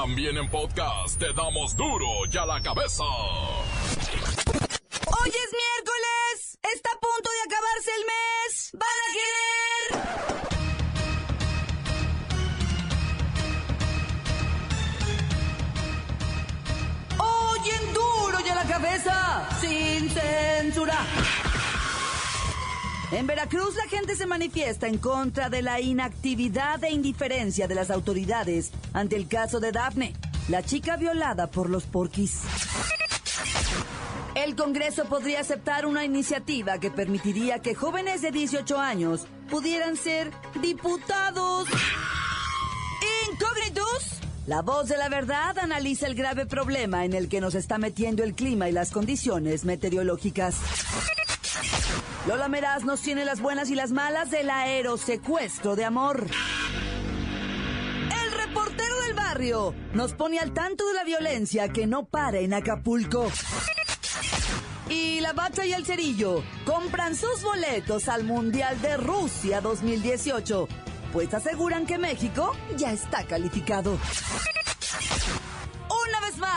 También en podcast te damos duro y a la cabeza. Hoy es miércoles. Está a punto de acabarse el mes. ¿Van a querer? En Veracruz la gente se manifiesta en contra de la inactividad e indiferencia de las autoridades ante el caso de Daphne, la chica violada por los porquis. El Congreso podría aceptar una iniciativa que permitiría que jóvenes de 18 años pudieran ser diputados. Incógnitos. La voz de la verdad analiza el grave problema en el que nos está metiendo el clima y las condiciones meteorológicas. Lola Meraz nos tiene las buenas y las malas del aerosecuestro de amor. El reportero del barrio nos pone al tanto de la violencia que no para en Acapulco. Y la Bacha y el Cerillo compran sus boletos al Mundial de Rusia 2018, pues aseguran que México ya está calificado.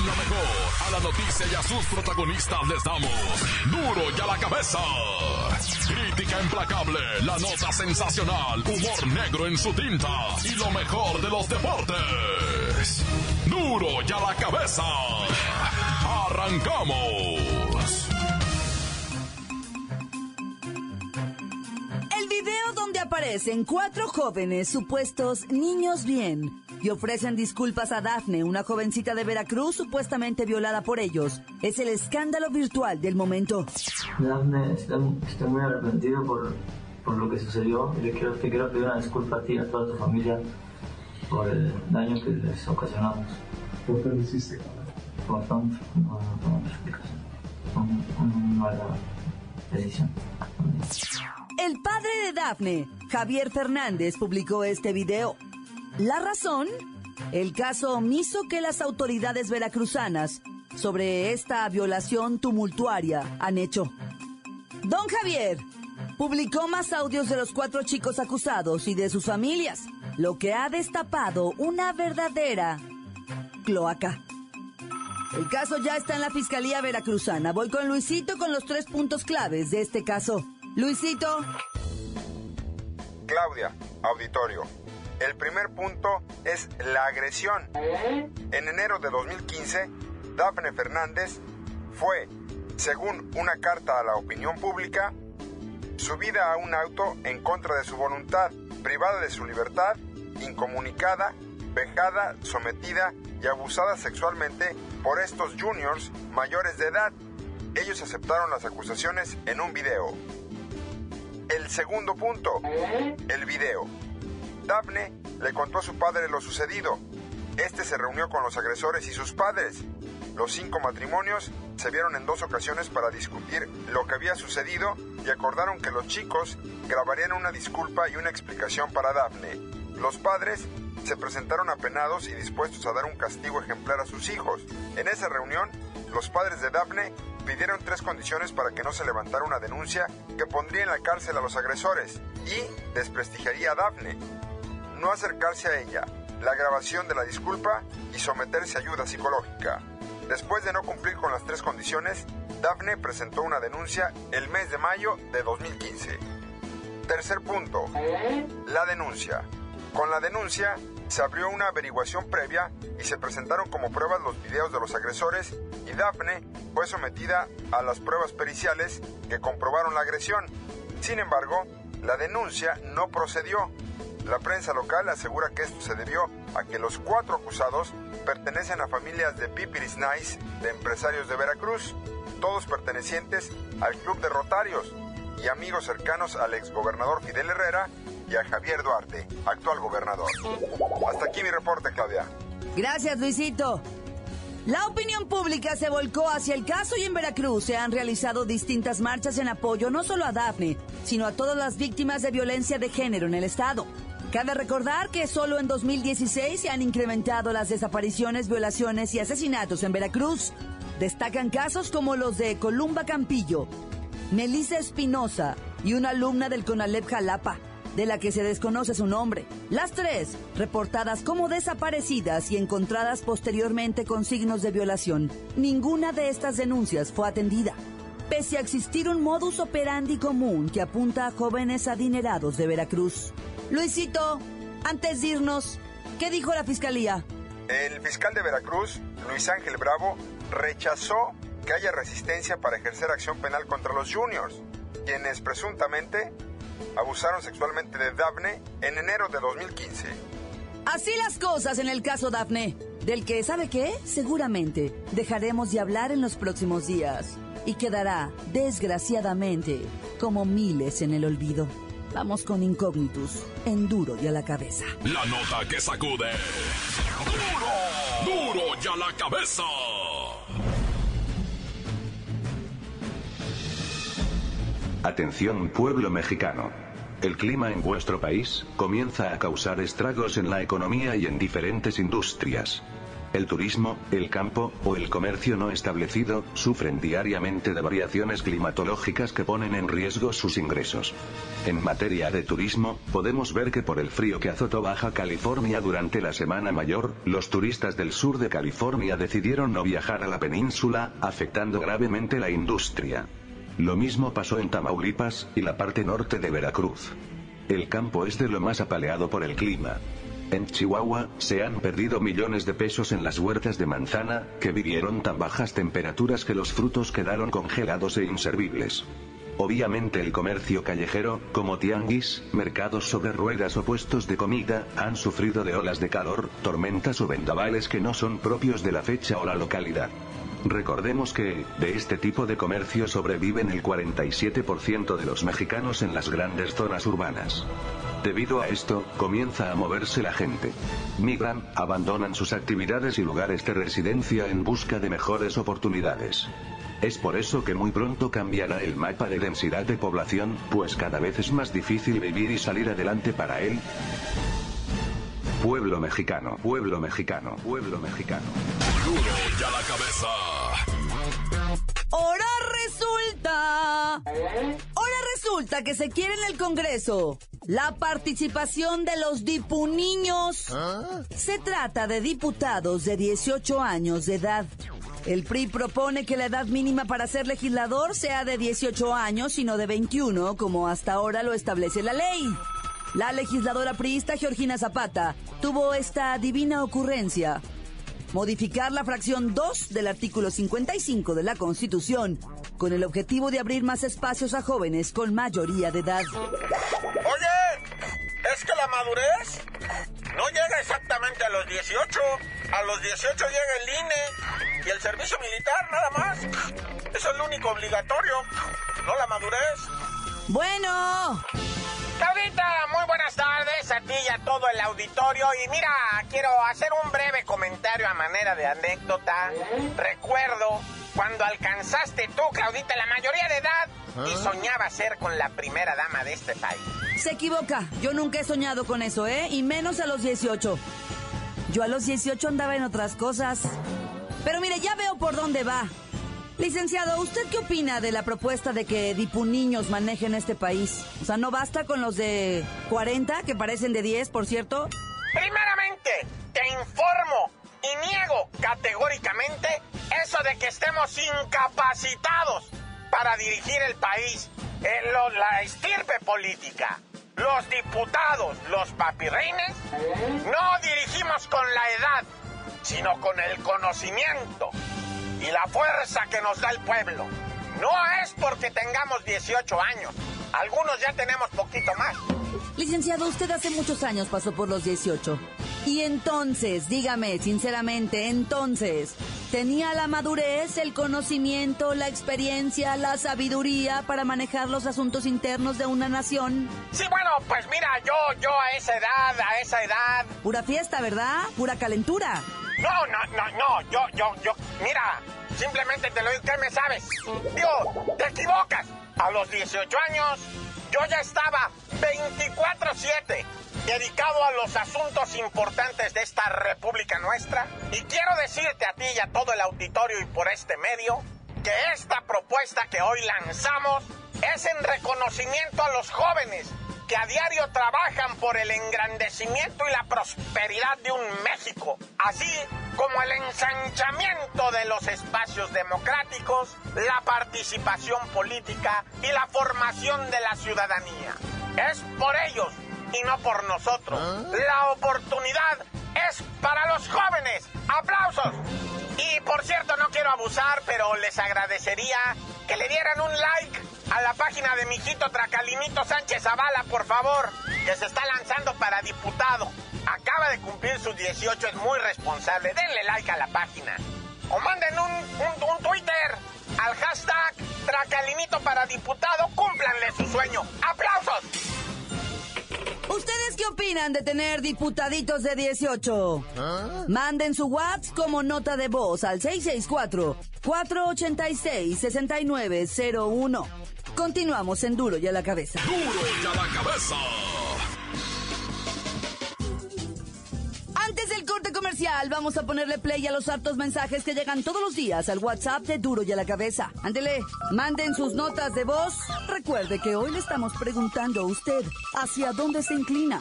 Lo mejor, a la noticia y a sus protagonistas les damos duro y a la cabeza. Crítica implacable, la nota sensacional, humor negro en su tinta y lo mejor de los deportes. Duro y a la cabeza. Arrancamos. El video donde aparecen cuatro jóvenes supuestos niños bien y ofrecen disculpas a Dafne, una jovencita de Veracruz supuestamente violada por ellos. Es el escándalo virtual del momento. Dafne, estoy, estoy muy arrepentido por, por, lo que sucedió y le quiero, te quiero pedir una disculpa a ti y a toda tu familia por el daño que les ocasionamos. ¿Por qué lo hiciste? Por tanto, no, no, no explicación. Una mala decisión. El padre de Dafne, Javier Fernández, publicó este video. La razón, el caso omiso que las autoridades veracruzanas sobre esta violación tumultuaria han hecho. Don Javier publicó más audios de los cuatro chicos acusados y de sus familias, lo que ha destapado una verdadera cloaca. El caso ya está en la Fiscalía Veracruzana. Voy con Luisito con los tres puntos claves de este caso. Luisito. Claudia, auditorio. El primer punto es la agresión. En enero de 2015, Dafne Fernández fue, según una carta a la opinión pública, subida a un auto en contra de su voluntad, privada de su libertad, incomunicada, vejada, sometida y abusada sexualmente por estos juniors mayores de edad. Ellos aceptaron las acusaciones en un video. El segundo punto, el video. Daphne le contó a su padre lo sucedido. Este se reunió con los agresores y sus padres. Los cinco matrimonios se vieron en dos ocasiones para discutir lo que había sucedido y acordaron que los chicos grabarían una disculpa y una explicación para Daphne. Los padres se presentaron apenados y dispuestos a dar un castigo ejemplar a sus hijos. En esa reunión, los padres de Daphne pidieron tres condiciones para que no se levantara una denuncia que pondría en la cárcel a los agresores y desprestigiaría a Daphne. No acercarse a ella, la grabación de la disculpa y someterse a ayuda psicológica. Después de no cumplir con las tres condiciones, Daphne presentó una denuncia el mes de mayo de 2015. Tercer punto, la denuncia. Con la denuncia se abrió una averiguación previa y se presentaron como pruebas los videos de los agresores y Daphne fue sometida a las pruebas periciales que comprobaron la agresión. Sin embargo, la denuncia no procedió. La prensa local asegura que esto se debió a que los cuatro acusados pertenecen a familias de Pipiris Nice de empresarios de Veracruz, todos pertenecientes al Club de Rotarios y amigos cercanos al exgobernador Fidel Herrera y a Javier Duarte, actual gobernador. Hasta aquí mi reporte, Claudia. Gracias, Luisito. La opinión pública se volcó hacia el caso y en Veracruz se han realizado distintas marchas en apoyo no solo a Dafne, sino a todas las víctimas de violencia de género en el estado. Cabe recordar que solo en 2016 se han incrementado las desapariciones, violaciones y asesinatos en Veracruz. Destacan casos como los de Columba Campillo, Melissa Espinosa y una alumna del CONALEP Jalapa, de la que se desconoce su nombre. Las tres, reportadas como desaparecidas y encontradas posteriormente con signos de violación. Ninguna de estas denuncias fue atendida. Pese a existir un modus operandi común que apunta a jóvenes adinerados de Veracruz. Luisito, antes de irnos, ¿qué dijo la fiscalía? El fiscal de Veracruz, Luis Ángel Bravo, rechazó que haya resistencia para ejercer acción penal contra los juniors, quienes presuntamente abusaron sexualmente de Daphne en enero de 2015. Así las cosas en el caso Daphne, del que, ¿sabe qué? Seguramente dejaremos de hablar en los próximos días y quedará, desgraciadamente, como miles en el olvido. Vamos con Incógnitus, en duro y a la cabeza. La nota que sacude. ¡Duro! ¡Duro y a la cabeza! Atención pueblo mexicano. El clima en vuestro país comienza a causar estragos en la economía y en diferentes industrias. El turismo, el campo o el comercio no establecido sufren diariamente de variaciones climatológicas que ponen en riesgo sus ingresos. En materia de turismo, podemos ver que por el frío que azotó Baja California durante la Semana Mayor, los turistas del sur de California decidieron no viajar a la península, afectando gravemente la industria. Lo mismo pasó en Tamaulipas y la parte norte de Veracruz. El campo es de lo más apaleado por el clima. En Chihuahua, se han perdido millones de pesos en las huertas de manzana, que vivieron tan bajas temperaturas que los frutos quedaron congelados e inservibles. Obviamente el comercio callejero, como tianguis, mercados sobre ruedas o puestos de comida, han sufrido de olas de calor, tormentas o vendavales que no son propios de la fecha o la localidad. Recordemos que, de este tipo de comercio sobreviven el 47% de los mexicanos en las grandes zonas urbanas. Debido a esto, comienza a moverse la gente. Migran, abandonan sus actividades y lugares de residencia en busca de mejores oportunidades. Es por eso que muy pronto cambiará el mapa de densidad de población, pues cada vez es más difícil vivir y salir adelante para él. Pueblo mexicano, pueblo mexicano, pueblo mexicano. Duro y a la cabeza. Ahora resulta. Ahora resulta que se quiere en el Congreso la participación de los dipuniños. Se trata de diputados de 18 años de edad. El PRI propone que la edad mínima para ser legislador sea de 18 años y no de 21, como hasta ahora lo establece la ley. La legisladora priista Georgina Zapata tuvo esta divina ocurrencia. Modificar la fracción 2 del artículo 55 de la Constitución con el objetivo de abrir más espacios a jóvenes con mayoría de edad. Oye, es que la madurez no llega exactamente a los 18. A los 18 llega el INE y el servicio militar, nada más. Eso es lo único obligatorio, no la madurez. Bueno, Claudita, muy buenas tardes a ti y a todo el auditorio. Y mira, quiero hacer un breve comentario a manera de anécdota. Recuerdo cuando alcanzaste tú, Claudita, la mayoría de edad y soñabas ser con la primera dama de este país. se equivoca. Yo nunca he soñado con eso, ¿eh? Y menos a los 18. Yo a los 18 andaba en otras cosas. Pero mire, ya veo por dónde va. Licenciado, ¿usted qué opina de la propuesta de que dipuniños manejen este país? O sea, ¿no basta con los de 40, que parecen de 10, por cierto? Primeramente, te informo y niego categóricamente eso de que estemos incapacitados para dirigir el país en lo- la estirpe política. Los diputados, los papirrines, no dirigimos con la edad, sino con el conocimiento y la fuerza que nos da el pueblo. No es porque tengamos 18 años, algunos ya tenemos poquito más. Licenciado, usted hace muchos años pasó por los 18. Y entonces, dígame sinceramente, entonces, ¿tenía la madurez, el conocimiento, la experiencia, la sabiduría para manejar los asuntos internos de una nación? Sí, bueno, pues mira, yo, yo a esa edad, a esa edad. Pura fiesta, ¿verdad? Pura calentura. No, no, no, no, yo, yo, yo. Mira, simplemente te lo digo, ¿qué me sabes? Digo, te equivocas. A los 18 años, yo ya estaba 24-7 dedicado a los asuntos importantes de esta república nuestra. Y quiero decirte a ti y a todo el auditorio y por este medio que esta propuesta que hoy lanzamos es en reconocimiento a los jóvenes que a diario trabajan por el engrandecimiento y la prosperidad de un México, así como el ensanchamiento de los espacios democráticos, la participación política y la formación de la ciudadanía. Es por ellos y no por nosotros. La oportunidad es para los jóvenes. ¡Aplausos! Y por cierto, no quiero abusar, pero les agradecería que le dieran un like a la página de mijito Tracalinito Sánchez Zavala, por favor, que se está lanzando para diputado. Acaba de cumplir sus 18, es muy responsable. Denle like a la página. O manden un, un, Twitter al hashtag Tracalinito para diputado. Cúmplanle su sueño. ¡Aplausos! ¿Ustedes qué opinan de tener diputaditos de 18? Manden su WhatsApp como nota de voz al 664-486-6901. Continuamos en Duro y a la cabeza. Duro y a la cabeza. Vamos a ponerle play a los hartos mensajes que llegan todos los días al WhatsApp de Duro y a la cabeza. Ándele, manden sus notas de voz. Recuerde que hoy le estamos preguntando a usted hacia dónde se inclina.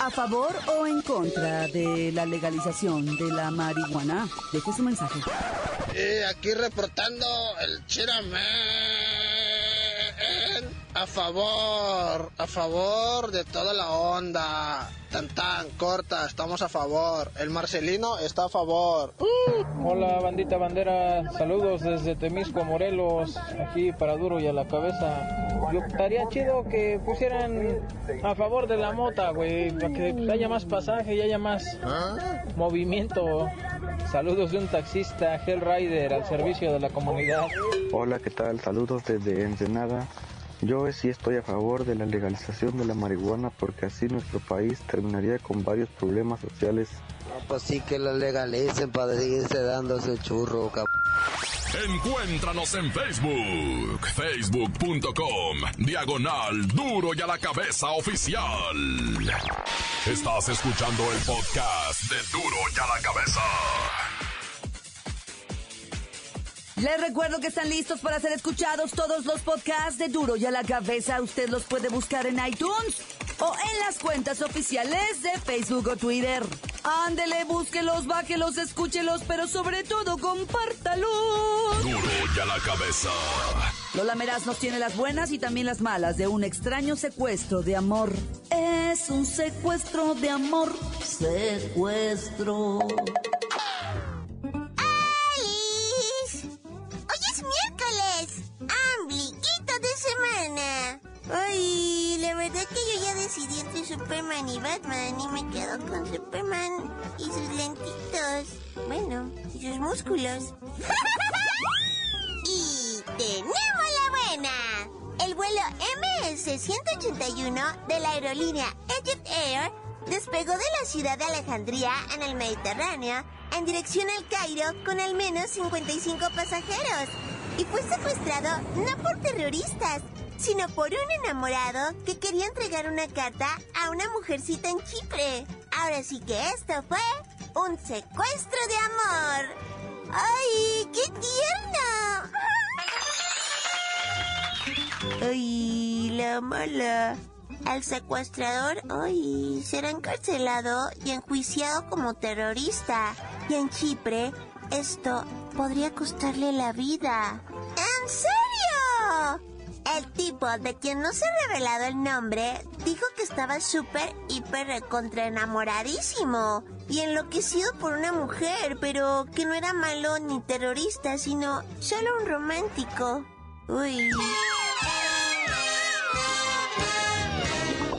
¿A favor o en contra de la legalización de la marihuana? Deje su mensaje. Eh, aquí reportando el A favor, a favor de toda la onda. Tan tan corta, estamos a favor. El Marcelino está a favor. Hola bandita bandera, saludos desde Temisco, Morelos, aquí para duro y a la cabeza. Yo estaría chido que pusieran a favor de la mota, güey, para que haya más pasaje y haya más movimiento. Saludos de un taxista, Hell Rider, al servicio de la comunidad. Hola, ¿qué tal? Saludos desde Ensenada. Yo sí estoy a favor de la legalización de la marihuana porque así nuestro país terminaría con varios problemas sociales. pues sí que la legalicen para seguirse dando ese churro, cabrón. Encuéntranos en Facebook, facebook.com, diagonal duro y a la cabeza oficial. Estás escuchando el podcast de duro y a la cabeza. Les recuerdo que están listos para ser escuchados todos los podcasts de Duro y a la cabeza. Usted los puede buscar en iTunes o en las cuentas oficiales de Facebook o Twitter. Ándele, búsquelos, bájelos, escúchelos, pero sobre todo compártalos. Duro y a la cabeza. Lola Meraz nos tiene las buenas y también las malas de un extraño secuestro de amor. Es un secuestro de amor, secuestro. Semana! Ay, la verdad que yo ya decidí entre Superman y Batman y me quedo con Superman y sus lentitos. Bueno, y sus músculos. y tenemos la buena. El vuelo MS-181 de la aerolínea Egypt Air despegó de la ciudad de Alejandría en el Mediterráneo en dirección al Cairo con al menos 55 pasajeros y fue secuestrado no por terroristas, sino por un enamorado que quería entregar una carta a una mujercita en Chipre. Ahora sí que esto fue un secuestro de amor. ¡Ay, qué tierno! ¡Ay, la mala! Al secuestrador hoy será encarcelado y enjuiciado como terrorista. Y en Chipre, esto podría costarle la vida. ¿En serio? El tipo de quien no se ha revelado el nombre dijo que estaba súper, hiper, recontra enamoradísimo y enloquecido por una mujer, pero que no era malo ni terrorista, sino solo un romántico. Uy.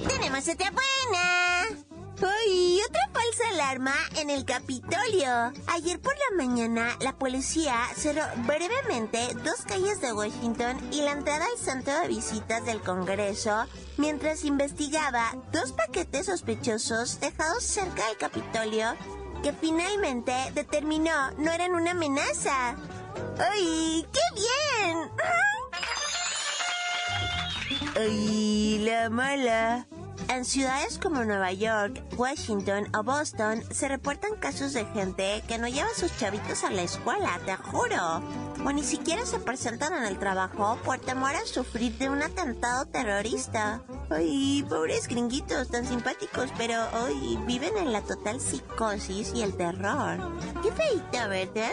Tenemos otra buena. ¡Ay! Otra alarma en el Capitolio. Ayer por la mañana, la policía cerró brevemente dos calles de Washington y la entrada al centro de visitas del Congreso mientras investigaba dos paquetes sospechosos dejados cerca del Capitolio que finalmente determinó no eran una amenaza. ¡Ay! ¡Qué bien! ¡Ay, la mala! En ciudades como Nueva York, Washington o Boston se reportan casos de gente que no lleva a sus chavitos a la escuela, te juro. O ni siquiera se presentan en el trabajo por temor a sufrir de un atentado terrorista. Ay, pobres gringuitos tan simpáticos, pero hoy viven en la total psicosis y el terror. Qué feita, ¿verdad?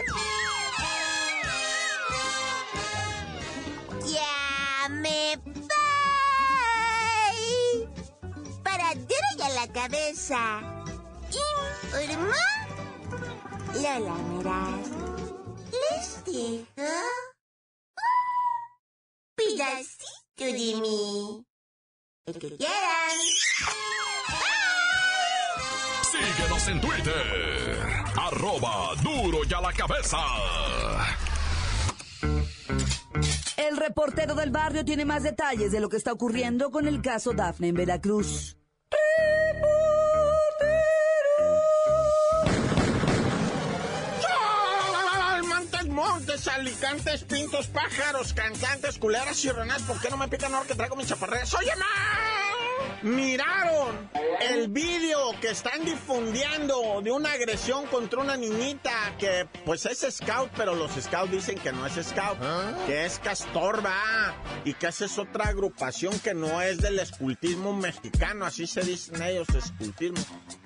Cabeza. Informó Lola Meraz. Les un pedacito de mí. El que quieran. Síguenos en Twitter. Arroba duro y a la cabeza. El reportero del barrio tiene más detalles de lo que está ocurriendo con el caso Dafne en Veracruz. Alicantes, pintos, pájaros, cantantes, culeras y renas. ¿Por qué no me pican ahora que traigo mis chaparreras? ¡Oye, ma! Miraron el vídeo que están difundiendo de una agresión contra una niñita que pues es scout, pero los scouts dicen que no es scout, que es castor, va, y que esa es otra agrupación que no es del escultismo mexicano, así se dicen ellos, escultismo.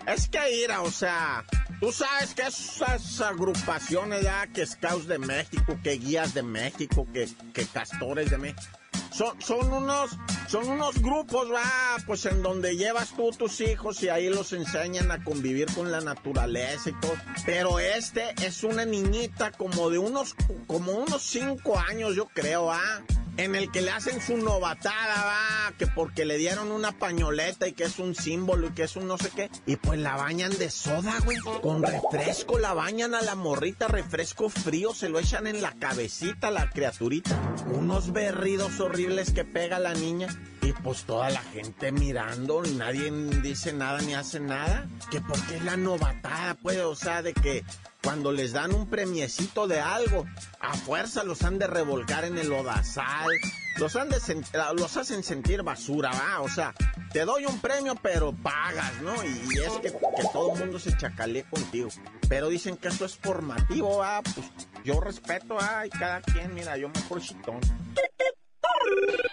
Es que ira, o sea, tú sabes que esas agrupaciones ya, que scouts de México, que guías de México, que, que castores de México, son, son unos son unos grupos, va, pues en donde llevas tú tus hijos y ahí los enseñan a convivir con la naturaleza y todo. Pero este es una niñita como de unos, como unos cinco años, yo creo, ah en el que le hacen su novatada, va, que porque le dieron una pañoleta y que es un símbolo y que es un no sé qué. Y pues la bañan de soda, güey. Con refresco la bañan a la morrita, refresco frío, se lo echan en la cabecita la criaturita. Unos berridos horribles que pega la niña. Pues toda la gente mirando, nadie dice nada ni hace nada. Que porque es la novatada, pues, o sea, de que cuando les dan un premiecito de algo, a fuerza los han de revolcar en el lodazal, los, han de los hacen sentir basura, ¿va? O sea, te doy un premio, pero pagas, ¿no? Y, es que, todo el mundo se chacalee contigo. Pero dicen que eso es formativo, ¿va? Pues yo respeto, ¿va? Y cada quien, mira, yo me por chitón.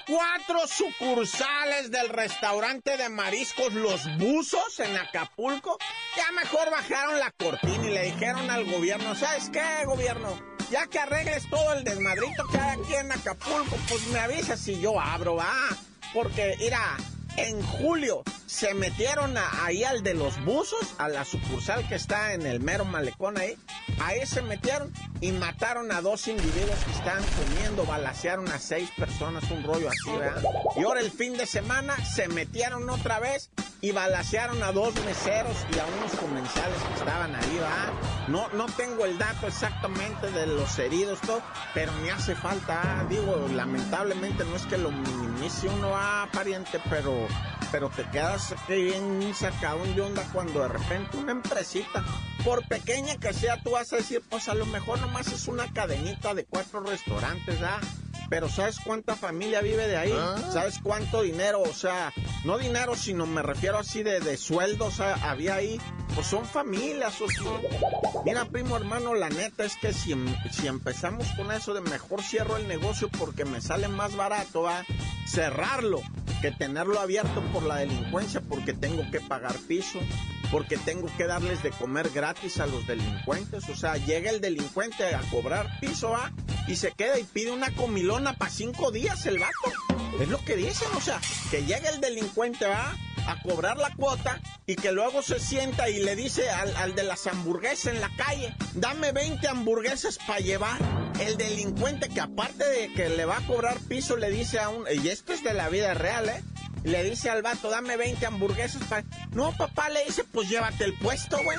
Cuatro sucursales del restaurante de mariscos Los Buzos en Acapulco ya mejor bajaron la cortina y le dijeron al gobierno, ¿sabes qué, gobierno? Ya que arregles todo el desmadrito que hay aquí en Acapulco, pues me avisas si yo abro, va. Porque, mira, en julio se metieron ahí al de los buzos, a la sucursal que está en el mero malecón ahí. Ahí se metieron y mataron a dos individuos que estaban comiendo, balacearon a seis personas, un rollo así, ¿verdad? Y ahora el fin de semana se metieron otra vez y balacearon a dos meseros y a unos comensales que estaban ahí, ¿verdad? No, no tengo el dato exactamente de los heridos, todo, pero me hace falta, digo, lamentablemente no es que lo minimice uno, ah, pariente, pero, pero te quedas bien sacado de onda cuando de repente una empresita, por pequeña que sea, tú vas a decir, pues a lo mejor nomás es una cadenita de cuatro restaurantes, ¿ah? Pero ¿sabes cuánta familia vive de ahí? ¿Sabes cuánto dinero? O sea, no dinero, sino me refiero así de, de sueldos había ahí. Pues son familias. O sea. Mira, primo hermano, la neta es que si, si empezamos con eso de mejor cierro el negocio porque me sale más barato, va cerrarlo que tenerlo abierto por la delincuencia porque tengo que pagar piso, porque tengo que darles de comer gratis a los delincuentes. O sea, llega el delincuente a cobrar piso ¿ah? y se queda y pide una comilona para cinco días el vato. Es lo que dicen, o sea, que llega el delincuente ¿ah? a cobrar la cuota y que luego se sienta y le dice al, al de las hamburguesas en la calle, dame 20 hamburguesas para llevar. El delincuente que aparte de que le va a cobrar piso le dice a un, y esto es de la vida real, ¿eh? Le dice al vato, dame 20 hamburguesas para... No, papá, le dice, pues llévate el puesto, güey.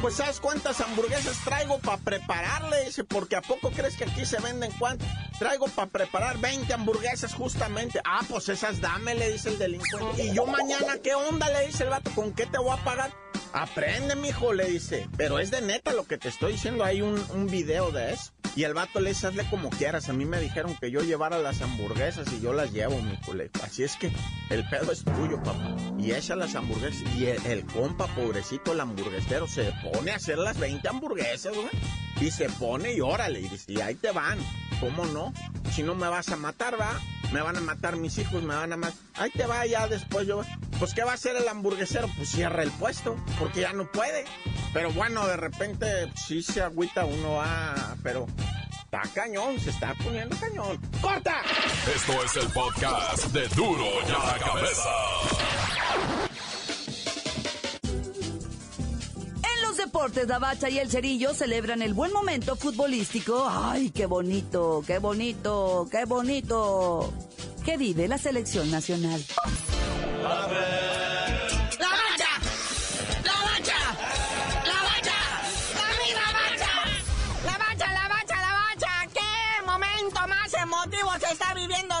Pues ¿sabes cuántas hamburguesas traigo para prepararle? Dice, porque ¿a poco crees que aquí se venden cuánto? Traigo para preparar 20 hamburguesas justamente. Ah, pues esas dame, le dice el delincuente. Y yo mañana, ¿qué onda? Le dice el vato, ¿con qué te voy a pagar? Aprende, mijo, le dice. Pero es de neta lo que te estoy diciendo. Hay un, un video de eso. Y el vato le dice, hazle como quieras. A mí me dijeron que yo llevara las hamburguesas y yo las llevo, mi culé. Así es que el pedo es tuyo, papá. Y echa las hamburguesas. Y el, el compa, pobrecito, el hamburguesero, se pone a hacer las 20 hamburguesas, güey. Y se pone y órale, y dice, y ahí te van. ¿Cómo no? Si no me vas a matar, va. Me van a matar mis hijos, me van a matar. Ahí te va ya después yo. Pues ¿qué va a hacer el hamburguesero? Pues cierra el puesto, porque ya no puede. Pero bueno, de repente sí se agüita uno, va, pero está cañón, se está poniendo cañón. ¡Corta! Esto es el podcast de Duro y a la cabeza. En los deportes, la bacha y el cerillo celebran el buen momento futbolístico. ¡Ay, qué bonito, qué bonito, qué bonito! Que vive la selección nacional.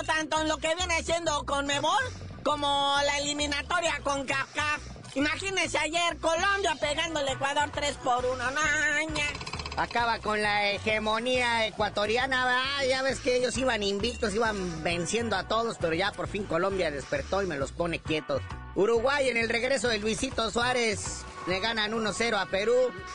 Tanto en lo que viene siendo con Mebol como la eliminatoria con CACAF? Imagínense ayer Colombia pegándole Ecuador 3 por 1. ¡Naña! Acaba con la hegemonía ecuatoriana, ya ves que ellos iban invictos, iban venciendo a todos, pero ya por fin Colombia despertó y me los pone quietos. Uruguay en el regreso de Luisito Suárez le ganan 1-0 a Perú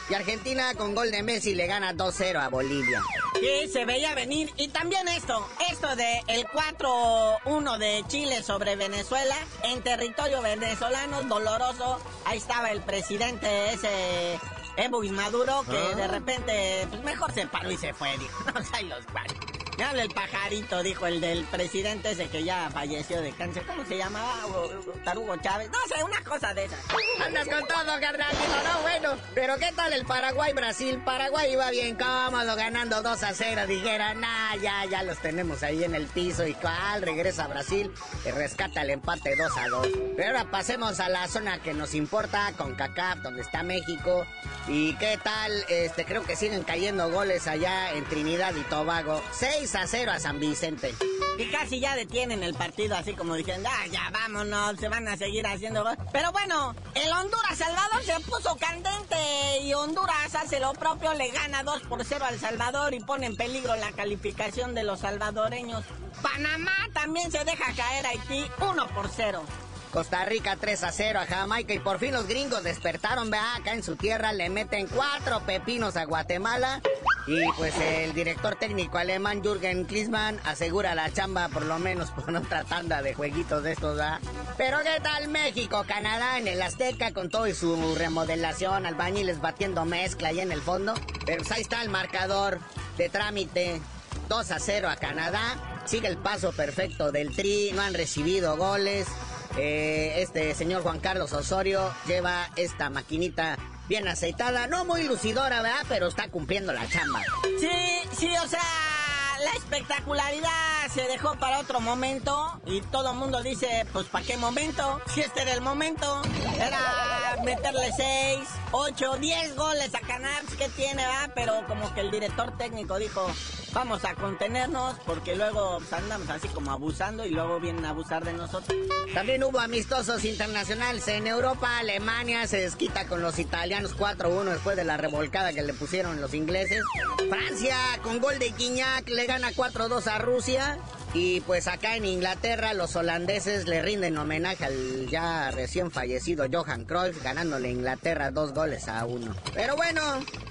y Argentina con gol de Messi le gana 2-0 a Bolivia. Sí, se veía venir. Y también esto, esto de el 4-1 de Chile sobre Venezuela en territorio venezolano, doloroso. Ahí estaba el presidente ese Evo Maduro que Ah. de repente, pues mejor se paró y se fue, dijo. No sé, los varios. Me habla el pajarito, dijo el del presidente ese que ya falleció de cáncer. ¿Cómo se llamaba? Tarugo Chávez. No sé, una cosa de esas. Andas con todo, carnalito, no, bueno. Pero ¿qué tal el Paraguay-Brasil? Paraguay iba bien cómodo, ganando 2 a 0. Dijeron, nah, ya, ya los tenemos ahí en el piso. Y cuál, regresa a Brasil y rescata el empate 2 a 2. Pero ahora pasemos a la zona que nos importa, con CACAF, donde está México. ¿Y qué tal? Este, creo que siguen cayendo goles allá en Trinidad y Tobago. 6 a 0 a San Vicente. Y casi ya detienen el partido, así como diciendo, ah, ya vámonos, se van a seguir haciendo. Pero bueno, el Honduras-Salvador se puso candente y Honduras hace lo propio, le gana 2 por 0 al Salvador y pone en peligro la calificación de los salvadoreños. Panamá también se deja caer a Haití 1 por 0. Costa Rica 3 a 0 a Jamaica y por fin los gringos despertaron, vea, acá en su tierra le meten cuatro pepinos a Guatemala y pues el director técnico alemán Jürgen Klinsmann asegura la chamba por lo menos por otra tanda de jueguitos de estos, ¿verdad? Pero ¿qué tal México, Canadá en el Azteca con todo y su remodelación, albañiles batiendo mezcla ahí en el fondo? Pero pues ahí está el marcador de trámite 2 a 0 a Canadá. Sigue el paso perfecto del Tri, no han recibido goles. Eh, este señor Juan Carlos Osorio lleva esta maquinita bien aceitada, no muy lucidora, ¿verdad? Pero está cumpliendo la chamba. Sí, sí, o sea, la espectacularidad se dejó para otro momento y todo el mundo dice, pues ¿para qué momento? Si este era el momento, era meterle 6, 8, 10 goles a Canals que tiene, ¿verdad? Pero como que el director técnico dijo, vamos a contenernos porque luego pues, andamos así como abusando y luego vienen a abusar de nosotros. También hubo amistosos internacionales en Europa. Alemania se desquita con los italianos 4-1 después de la revolcada que le pusieron los ingleses. Francia con gol de Guiñac le gana 4-2 a Rusia. Y pues acá en Inglaterra los holandeses le rinden homenaje al ya recién fallecido Johan Cruyff, ganándole a Inglaterra dos goles a uno. Pero bueno,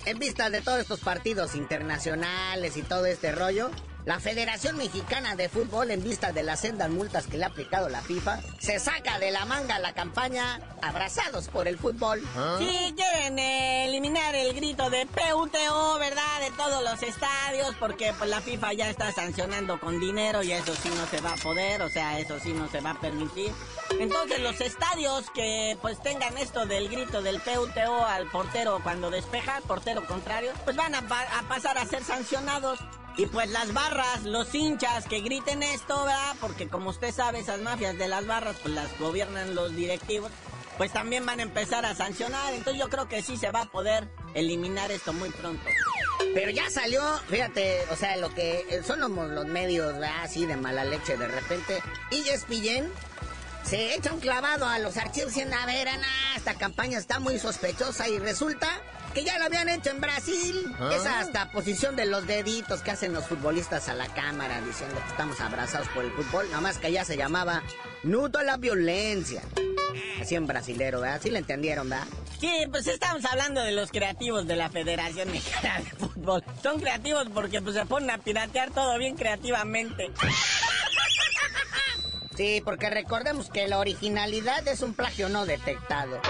en vista de todos estos partidos internacionales y todo este rollo, la Federación Mexicana de Fútbol, en vista de las sendas multas que le ha aplicado la FIFA, se saca de la manga la campaña Abrazados por el Fútbol. Sí, quieren eh, eliminar el grito de PUTO, ¿verdad? De todos los estadios, porque pues la FIFA ya está sancionando con dinero y eso sí no se va a poder, o sea, eso sí no se va a permitir. Entonces los estadios que pues tengan esto del grito del PUTO al portero cuando despeja, portero contrario, pues van a, pa- a pasar a ser sancionados. Y pues las barras, los hinchas que griten esto, ¿verdad? Porque como usted sabe, esas mafias de las barras, pues las gobiernan los directivos pues también van a empezar a sancionar. Entonces yo creo que sí se va a poder eliminar esto muy pronto. Pero ya salió, fíjate, o sea, lo que son los, medios, ¿verdad? así de mala leche de repente. Y ESPN se echa un clavado a los archivos diciendo, a ver, Ana, esta campaña está muy sospechosa y resulta que ya lo habían hecho en Brasil. Ah. Esa hasta posición de los deditos que hacen los futbolistas a la cámara diciendo que estamos abrazados por el fútbol, nada más que allá se llamaba nudo a la violencia. Así en brasilero, ¿verdad? Así le entendieron, ¿verdad? Sí, pues estamos hablando de los creativos de la Federación Mexicana de Fútbol. Son creativos porque pues se ponen a piratear todo bien creativamente. Sí, porque recordemos que la originalidad es un plagio no detectado.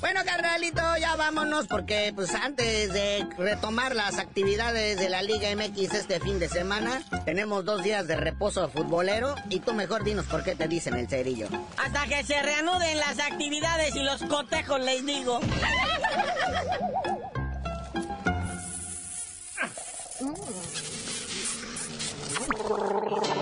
Bueno, carnalito, ya vámonos porque pues antes de retomar las actividades de la Liga MX este fin de semana, tenemos dos días de reposo futbolero y tú mejor dinos por qué te dicen el cerillo. Hasta que se reanuden las actividades y los cotejos, les digo.